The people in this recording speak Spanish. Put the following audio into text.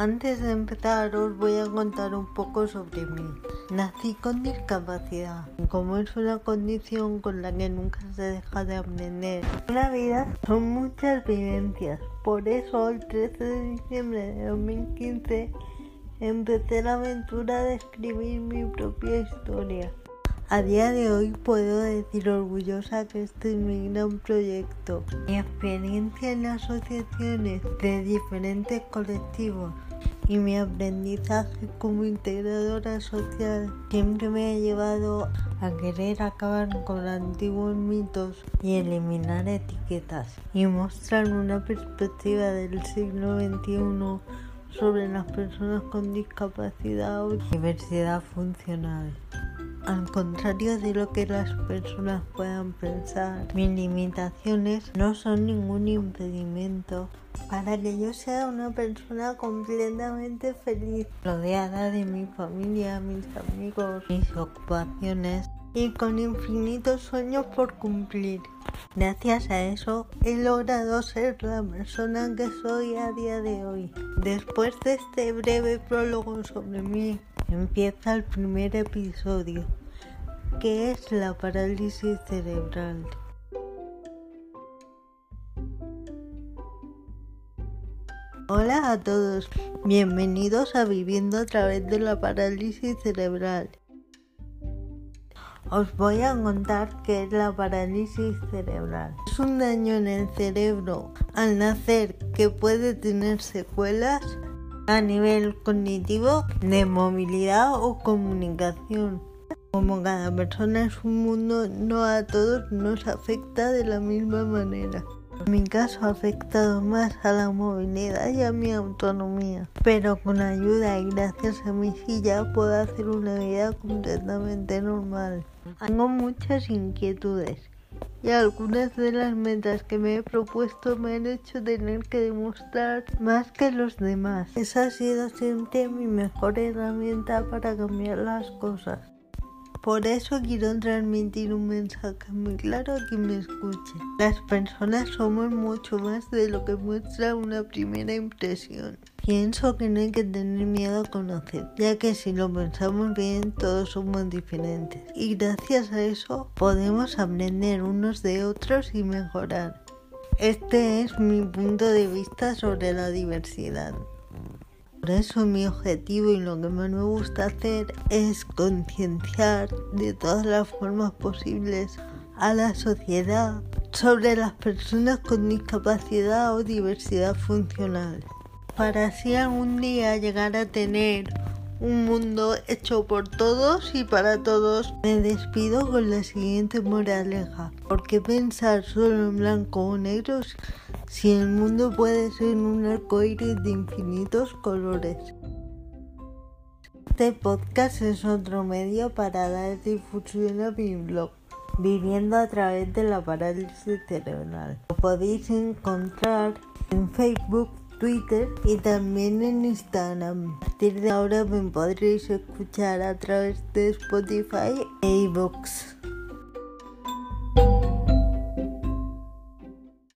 Antes de empezar os voy a contar un poco sobre mí. Nací con discapacidad, como es una condición con la que nunca se deja de aprender. La vida son muchas vivencias, por eso el 13 de diciembre de 2015 empecé la aventura de escribir mi propia historia. A día de hoy puedo decir orgullosa que este es mi gran proyecto. Mi experiencia en asociaciones de diferentes colectivos y mi aprendizaje como integradora social siempre me ha llevado a querer acabar con antiguos mitos y eliminar etiquetas y mostrar una perspectiva del siglo XXI sobre las personas con discapacidad o diversidad funcional. Al contrario de lo que las personas puedan pensar, mis limitaciones no son ningún impedimento para que yo sea una persona completamente feliz, rodeada de mi familia, mis amigos, mis ocupaciones y con infinitos sueños por cumplir. Gracias a eso he logrado ser la persona que soy a día de hoy. Después de este breve prólogo sobre mí, empieza el primer episodio, que es la parálisis cerebral. Hola a todos, bienvenidos a Viviendo a través de la parálisis cerebral. Os voy a contar qué es la parálisis cerebral. Es un daño en el cerebro al nacer que puede tener secuelas a nivel cognitivo, de movilidad o comunicación. Como cada persona es un mundo, no a todos nos afecta de la misma manera. En mi caso ha afectado más a la movilidad y a mi autonomía, pero con ayuda y gracias a mi silla puedo hacer una vida completamente normal. Tengo muchas inquietudes y algunas de las metas que me he propuesto me han hecho tener que demostrar más que los demás. Esa ha sido siempre mi mejor herramienta para cambiar las cosas. Por eso quiero transmitir un mensaje muy claro a quien me escuche. Las personas somos mucho más de lo que muestra una primera impresión. Pienso que no hay que tener miedo a conocer, ya que si lo pensamos bien todos somos diferentes. Y gracias a eso podemos aprender unos de otros y mejorar. Este es mi punto de vista sobre la diversidad. Por eso mi objetivo y lo que más me gusta hacer es concienciar de todas las formas posibles a la sociedad sobre las personas con discapacidad o diversidad funcional, para así algún día llegar a tener un mundo hecho por todos y para todos. Me despido con la siguiente moraleja. ¿Por qué pensar solo en blanco o negro si el mundo puede ser un arco iris de infinitos colores? Este podcast es otro medio para dar difusión a mi blog, viviendo a través de la parálisis cerebral. Lo podéis encontrar en Facebook, Twitter y también en Instagram. A partir de ahora me podréis escuchar a través de Spotify e iVoox.